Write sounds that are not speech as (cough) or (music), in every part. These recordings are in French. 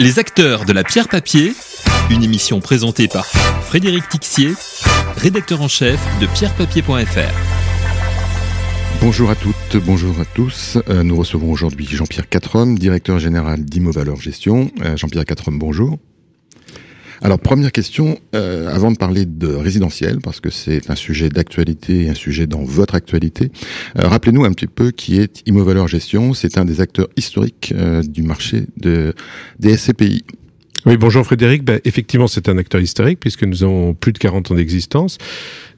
Les acteurs de la pierre papier, une émission présentée par Frédéric Tixier, rédacteur en chef de pierrepapier.fr. Bonjour à toutes, bonjour à tous. Euh, nous recevons aujourd'hui Jean-Pierre Quatrehomme, directeur général d'Imo Valeur Gestion. Euh, Jean-Pierre Quatrehomme, bonjour. Alors première question, euh, avant de parler de résidentiel, parce que c'est un sujet d'actualité, un sujet dans votre actualité, euh, rappelez-nous un petit peu qui est Imo Gestion. C'est un des acteurs historiques euh, du marché de, des SCPI. Oui, bonjour Frédéric. Ben, effectivement, c'est un acteur historique puisque nous avons plus de 40 ans d'existence.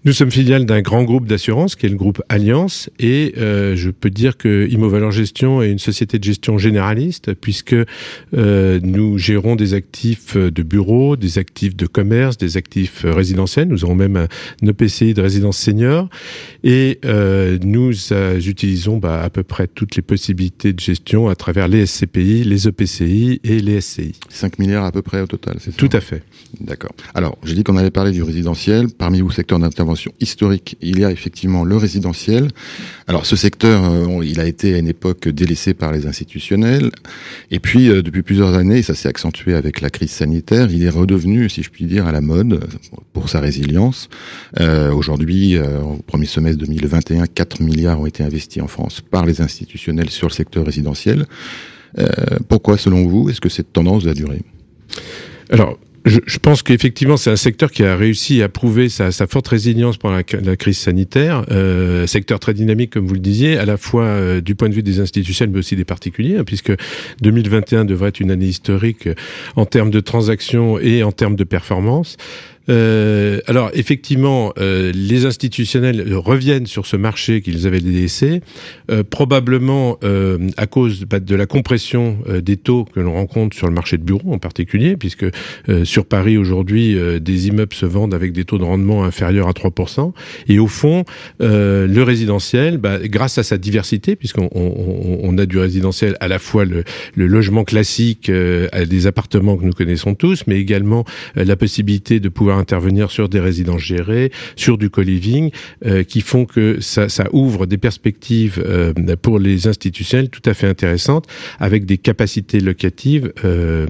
Nous sommes filiales d'un grand groupe d'assurance qui est le groupe Alliance et euh, je peux dire que Imo Valeur Gestion est une société de gestion généraliste puisque euh, nous gérons des actifs de bureaux, des actifs de commerce, des actifs résidentiels. Nous avons même un EPCI de résidence senior et euh, nous utilisons bah, à peu près toutes les possibilités de gestion à travers les SCPI, les EPCI et les SCI. 5 milliards à peu près au total, c'est ça Tout à fait. D'accord. Alors, j'ai dit qu'on allait parler du résidentiel. Parmi vos secteurs d'intervention historique, il y a effectivement le résidentiel. Alors ce secteur, euh, il a été à une époque délaissé par les institutionnels, et puis euh, depuis plusieurs années, ça s'est accentué avec la crise sanitaire, il est redevenu, si je puis dire, à la mode pour sa résilience. Euh, aujourd'hui, au premier semestre 2021, 4 milliards ont été investis en France par les institutionnels sur le secteur résidentiel. pourquoi, selon vous, est-ce que cette tendance va durer? Alors, je, pense qu'effectivement, c'est un secteur qui a réussi à prouver sa, forte résilience pendant la, la crise sanitaire. Euh, secteur très dynamique, comme vous le disiez, à la fois euh, du point de vue des institutionnels, mais aussi des particuliers, hein, puisque 2021 devrait être une année historique en termes de transactions et en termes de performance. Euh, alors effectivement, euh, les institutionnels reviennent sur ce marché qu'ils avaient délaissé, euh, probablement euh, à cause bah, de la compression euh, des taux que l'on rencontre sur le marché de bureaux en particulier, puisque sur Paris aujourd'hui, des immeubles se vendent avec des taux de rendement inférieurs à 3%. Et au fond, le résidentiel, bah, grâce à sa diversité, puisqu'on on, on a du résidentiel à la fois le, le logement classique, des appartements que nous connaissons tous, mais également la possibilité de pouvoir intervenir sur des résidences gérées, sur du co-living, euh, qui font que ça, ouvre des perspectives euh, pour les institutionnels tout à fait intéressantes, avec des capacités locatives euh,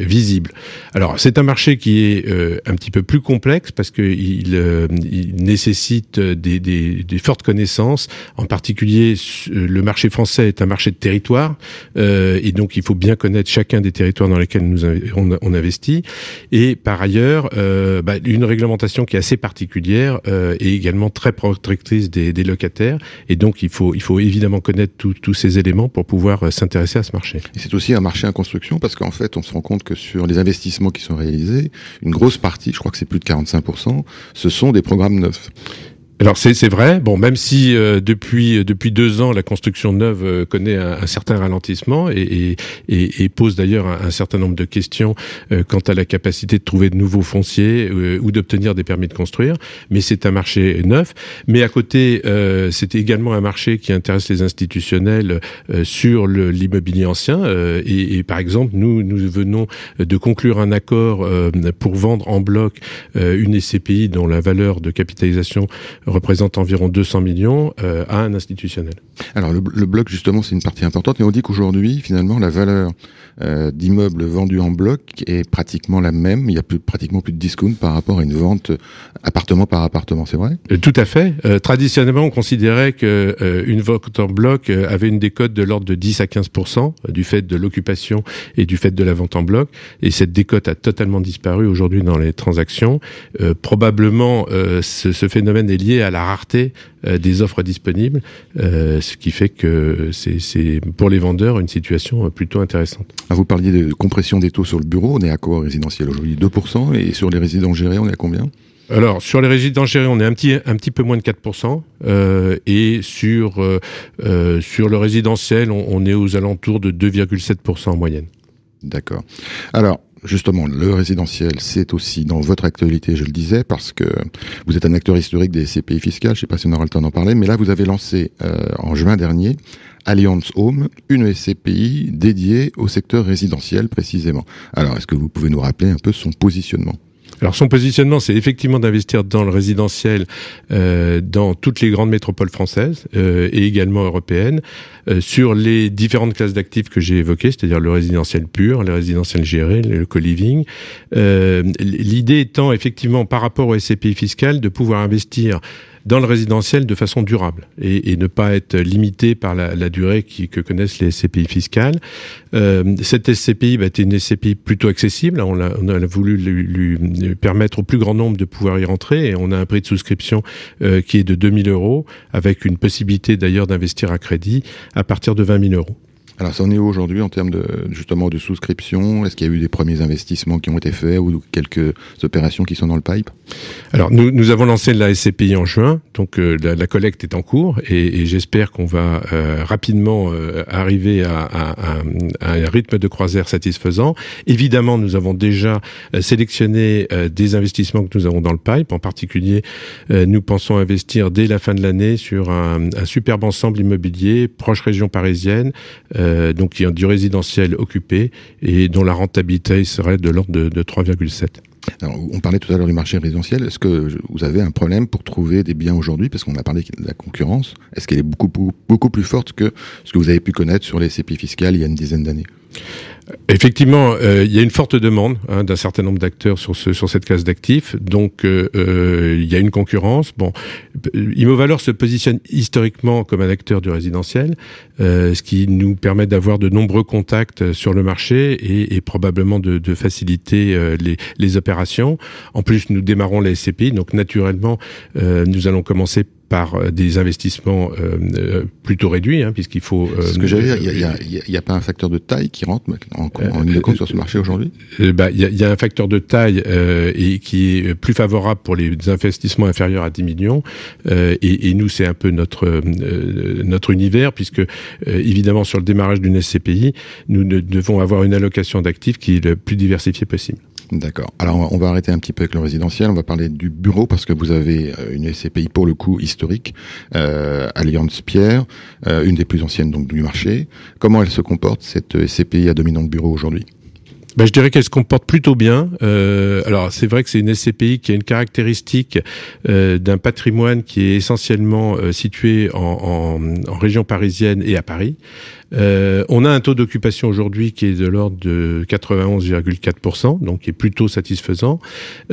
visibles. Alors c'est un marché qui est un petit peu plus complexe parce qu'il il nécessite des, fortes connaissances. En particulier, le marché français est un marché de territoire, et donc il faut bien connaître chacun des territoires dans lesquels nous on investit. Et par ailleurs, euh, bah, une réglementation qui est assez particulière euh, et également très protectrice des, locataires. Et donc, il faut, il faut évidemment connaître tous ces éléments pour pouvoir euh, s'intéresser à ce marché. C'est aussi un marché en construction parce qu'en fait, on se rend compte que sur les investissements qui sont réalisés, une grosse partie, je crois que c'est plus de 45%, ce sont des programmes neufs. Alors c'est vrai. Bon, même si euh, depuis depuis deux ans la construction neuve euh, connaît un, un, certain ralentissement et, et, et pose d'ailleurs un, un, certain nombre de questions euh, quant à la capacité de trouver de nouveaux fonciers ou d'obtenir des permis de construire. Mais c'est un marché neuf. Mais à côté, c'est également un marché qui intéresse les institutionnels sur l'immobilier ancien. Et, et, par exemple, nous nous venons de conclure un accord pour vendre en bloc une SCPI dont la valeur de capitalisation représente environ 200 millions euh, à un institutionnel. Alors le, le bloc justement c'est une partie importante et on dit qu'aujourd'hui finalement la valeur euh, d'immeubles vendus en bloc est pratiquement la même. Il y a plus, pratiquement plus de discount par rapport à une vente appartement par appartement, c'est vrai? Euh, Tout à fait. Euh, traditionnellement, on considérait que euh, une vente en bloc euh, avait une décote de l'ordre de 10 à 15 du fait de l'occupation et du fait de la vente en bloc. Et cette décote a totalement disparu aujourd'hui dans les transactions. probablement, ce, ce, phénomène est lié à la rareté des offres disponibles, ce qui fait que c'est pour les vendeurs une situation plutôt intéressante. Ah, vous parliez de compression des taux sur le bureau, on est à quoi résidentiel aujourd'hui? 2% et sur les résidents gérés, on est à combien? Alors sur les résidents gérés, on est un petit un petit peu moins de 4%, euh, et sur euh, euh, sur le résidentiel, on, on, est aux alentours de 2,7% en moyenne. D'accord. Alors justement, le résidentiel, c'est aussi dans votre actualité, je le disais, parce que vous êtes un acteur historique des CPI fiscales. Je ne sais pas si on aura le temps d'en parler, mais là, vous avez lancé euh, en juin dernier Alliance Home, une SCPI dédiée au secteur résidentiel précisément. Alors, est-ce que vous pouvez nous rappeler un peu son positionnement? Alors son positionnement, c'est effectivement d'investir dans le résidentiel euh, dans toutes les grandes métropoles françaises euh, et également européennes euh, sur les différentes classes d'actifs que j'ai évoquées, c'est-à-dire le résidentiel pur, le résidentiel géré, le co-living. L'idée étant effectivement par rapport au SCPI fiscal de pouvoir investir dans le résidentiel de façon durable et, ne pas être limité par la, durée que connaissent les SCPI fiscales. Euh, cette SCPI bah, était une SCPI plutôt accessible. On a, voulu lui, lui, permettre au plus grand nombre de pouvoir y rentrer et on a un prix de souscription euh, qui est de 2000 euros avec une possibilité d'ailleurs d'investir à crédit à partir de 20 000 euros. Alors, ça en est aujourd'hui en termes de justement de souscription? Est-ce qu'il y a eu des premiers investissements qui ont été faits ou quelques opérations qui sont dans le pipe? Alors, nous, nous avons lancé la SCPI en juin, donc euh, la, collecte est en cours et, et j'espère qu'on va euh, rapidement euh, arriver à, à, à, un rythme de croisière satisfaisant. Évidemment, nous avons déjà euh, sélectionné euh, des investissements que nous avons dans le pipe. En particulier, nous pensons investir dès la fin de l'année sur un, un superbe ensemble immobilier proche région parisienne. Donc qui ont du résidentiel occupé et dont la rentabilité serait de l'ordre de, de 3,7. on parlait tout à l'heure du marché résidentiel. Est-ce que vous avez un problème pour trouver des biens aujourd'hui? Parce qu'on a parlé de la concurrence. Est-ce qu'elle est beaucoup plus forte que ce que vous avez pu connaître sur les CPI fiscales il y a une dizaine d'années? Effectivement, euh, il y a une forte demande hein, d'un certain nombre d'acteurs sur, ce, sur cette classe d'actifs, donc euh, euh, il y a une concurrence. Bon, Immovalor se positionne historiquement comme un acteur du résidentiel, euh, ce qui nous permet d'avoir de nombreux contacts sur le marché et, et probablement de, de faciliter euh, les, les, opérations. En plus, nous démarrons la SCPI, donc naturellement, euh, nous allons commencer par euh, des investissements euh, euh, plutôt réduits, hein, puisqu'il faut. Euh, ce que j'allais dire, il n'y a, a, a, pas un facteur de taille qui rentre en, compte sur ce marché aujourd'hui? bah, Il y, y, a un facteur de taille et qui est plus favorable pour les investissements inférieurs à 10 millions. Et, et, nous, c'est un peu notre notre univers, puisque évidemment sur le démarrage d'une SCPI, nous devons avoir une allocation d'actifs qui est le plus diversifiée possible. D'accord. Alors on va arrêter un petit peu avec le résidentiel, on va parler du bureau parce que vous avez une SCPI pour le coup historique, euh, Alliance Pierre, euh, une des plus anciennes donc du marché. Comment elle se comporte cette SCPI à dominante bureau aujourd'hui? Ben, je dirais qu'elle se comporte plutôt bien. Euh, alors c'est vrai que c'est une SCPI qui a une caractéristique euh, d'un patrimoine qui est essentiellement euh, situé en, en, en, région parisienne et à Paris. Euh, on a un taux d'occupation aujourd'hui qui est de l'ordre de 91,4%, donc qui est plutôt satisfaisant.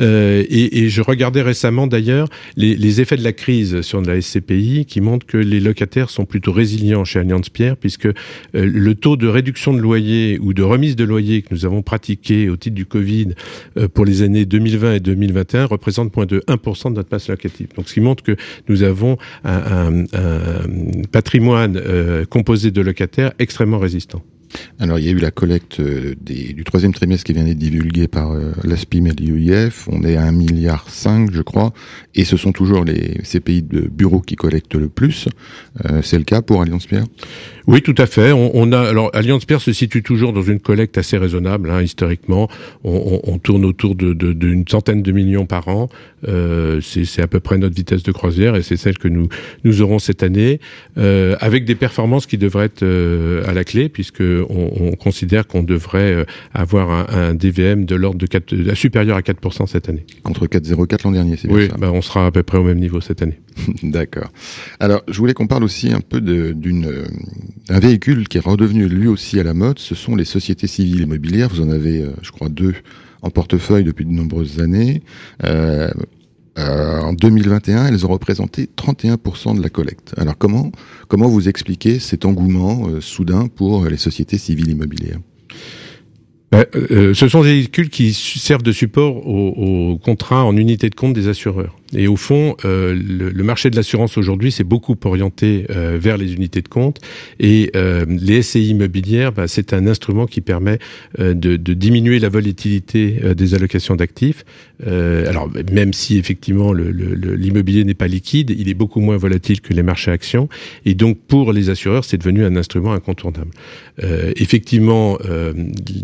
Euh, et, et, je regardais récemment d'ailleurs les, les, effets de la crise sur la SCPI qui montrent que les locataires sont plutôt résilients chez Allianz Pierre, puisque euh, le taux de réduction de loyer ou de remise de loyer que nous avons pratiqué au titre du Covid euh, pour les années 2020 et 2021 représente moins de 1% de notre masse locative. Donc ce qui montre que nous avons un, un, un patrimoine euh, composé de locataires extrêmement résistant. Alors, il y a eu la collecte euh, du troisième trimestre qui vient d'être divulguée par euh, l'ASPIM et l'IEF. On est à 1,5 milliard, je crois. Et ce sont toujours les CPI de bureaux qui collectent le plus. Euh, c'est le cas pour Alliance Pierre? Oui, tout à fait. On, on, a, alors, Alliance Pierre se situe toujours dans une collecte assez raisonnable, hein, historiquement. On, tourne autour d'une centaine de millions par an. Euh, c'est à peu près notre vitesse de croisière et c'est celle que nous, nous aurons cette année, avec des performances qui devraient être à la clé, puisque on, on considère qu'on devrait euh, avoir un, un, DVM de l'ordre de 4, supérieur à 4% cette année. Contre 4,04 l'an dernier, c'est bien oui, ça bah on sera à peu près au même niveau cette année. (laughs) D'accord. Alors, je voulais qu'on parle aussi un peu d'une d'un véhicule qui est redevenu lui aussi à la mode. Ce sont les sociétés civiles immobilières. Vous en avez, euh, je crois, deux en portefeuille depuis de nombreuses années. Euh, euh, en 2021, elles ont représenté 31% de la collecte. Alors comment comment vous expliquez cet engouement euh, soudain pour les sociétés civiles immobilières? Ben, euh, ce sont des véhicules qui servent de support aux, aux contrats en unité de compte des assureurs. Et au fond, euh, le, le, marché de l'assurance aujourd'hui s'est beaucoup orienté euh, vers les unités de compte et euh, les SCI immobilières, bah, c'est un instrument qui permet euh, de, de, diminuer la volatilité euh, des allocations d'actifs. alors même si effectivement l'immobilier n'est pas liquide, il est beaucoup moins volatile que les marchés actions et donc pour les assureurs, c'est devenu un instrument incontournable. effectivement,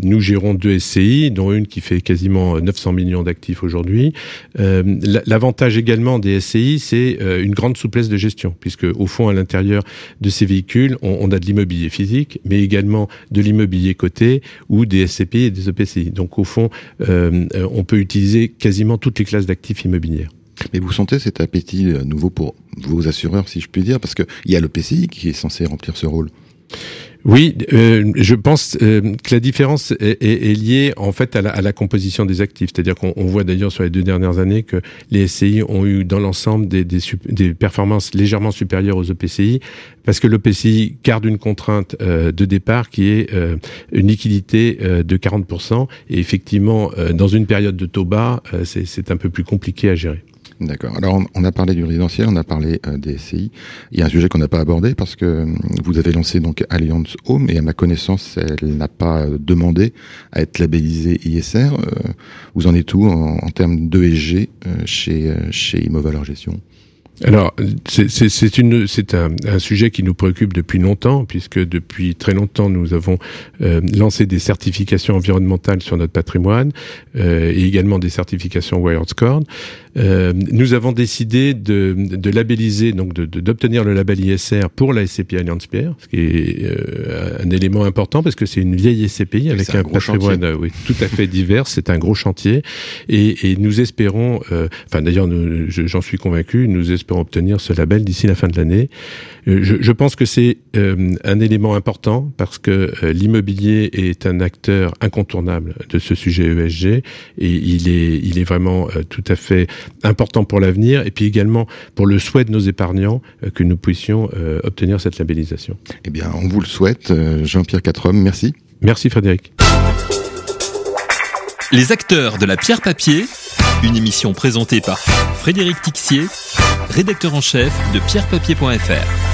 nous gérons deux SCI, dont une qui fait quasiment 900 millions d'actifs aujourd'hui. L'avantage également des SCI, c'est une grande souplesse de gestion, puisque au fond, à l'intérieur de ces véhicules, on, a de l'immobilier physique, mais également de l'immobilier coté ou des SCPI et des EPCI. Donc au fond, on peut utiliser quasiment toutes les classes d'actifs immobiliers. Mais vous sentez cet appétit euh, nouveau pour vos assureurs, si je puis dire, parce qu'il y a le PCI qui est censé remplir ce rôle. Oui, euh, je pense euh, que la différence est, liée en fait à la, composition des actifs. C'est-à-dire qu'on voit d'ailleurs sur les deux dernières années que les SCI ont eu dans l'ensemble des, performances légèrement supérieures aux EPCI, parce que l'EPCI garde une contrainte euh, de départ qui est une liquidité de 40%. Et effectivement, dans une période de taux bas, c'est un peu plus compliqué à gérer. D'accord. Alors, on, a parlé du résidentiel, on a parlé euh, des SCI. Il y a un sujet qu'on n'a pas abordé parce que euh, vous avez lancé donc Alliance Home et à ma connaissance, elle n'a pas demandé à être labellisée ISR. Euh, vous en êtes où en, en termes d'ESG chez, chez Immovaleur Gestion? Alors, c'est un, un, sujet qui nous préoccupe depuis longtemps, puisque depuis très longtemps nous avons euh, lancé des certifications environnementales sur notre patrimoine euh, et également des certifications Wired Score. Euh, nous avons décidé de, de labelliser, donc d'obtenir le label ISR pour la SCPI Alliance Pierre, ce qui est euh, un élément important parce que c'est une vieille SCPI avec un, patrimoine euh, oui, tout à fait divers. C'est un gros chantier et, et nous espérons, enfin d'ailleurs j'en suis convaincu, nous espérons obtenir ce label d'ici la fin de l'année. Euh, je, je, pense que c'est euh, un élément important parce que euh, l'immobilier est un acteur incontournable de ce sujet ESG et il est, il est vraiment tout à fait important pour l'avenir et puis également pour le souhait de nos épargnants que nous puissions obtenir cette labellisation. Eh bien, on vous le souhaite, Jean-Pierre Quatrehomme. Merci. Merci Frédéric. Les acteurs de la pierre papier, une émission présentée par Frédéric Tixier rédacteur en chef de pierrepapier.fr.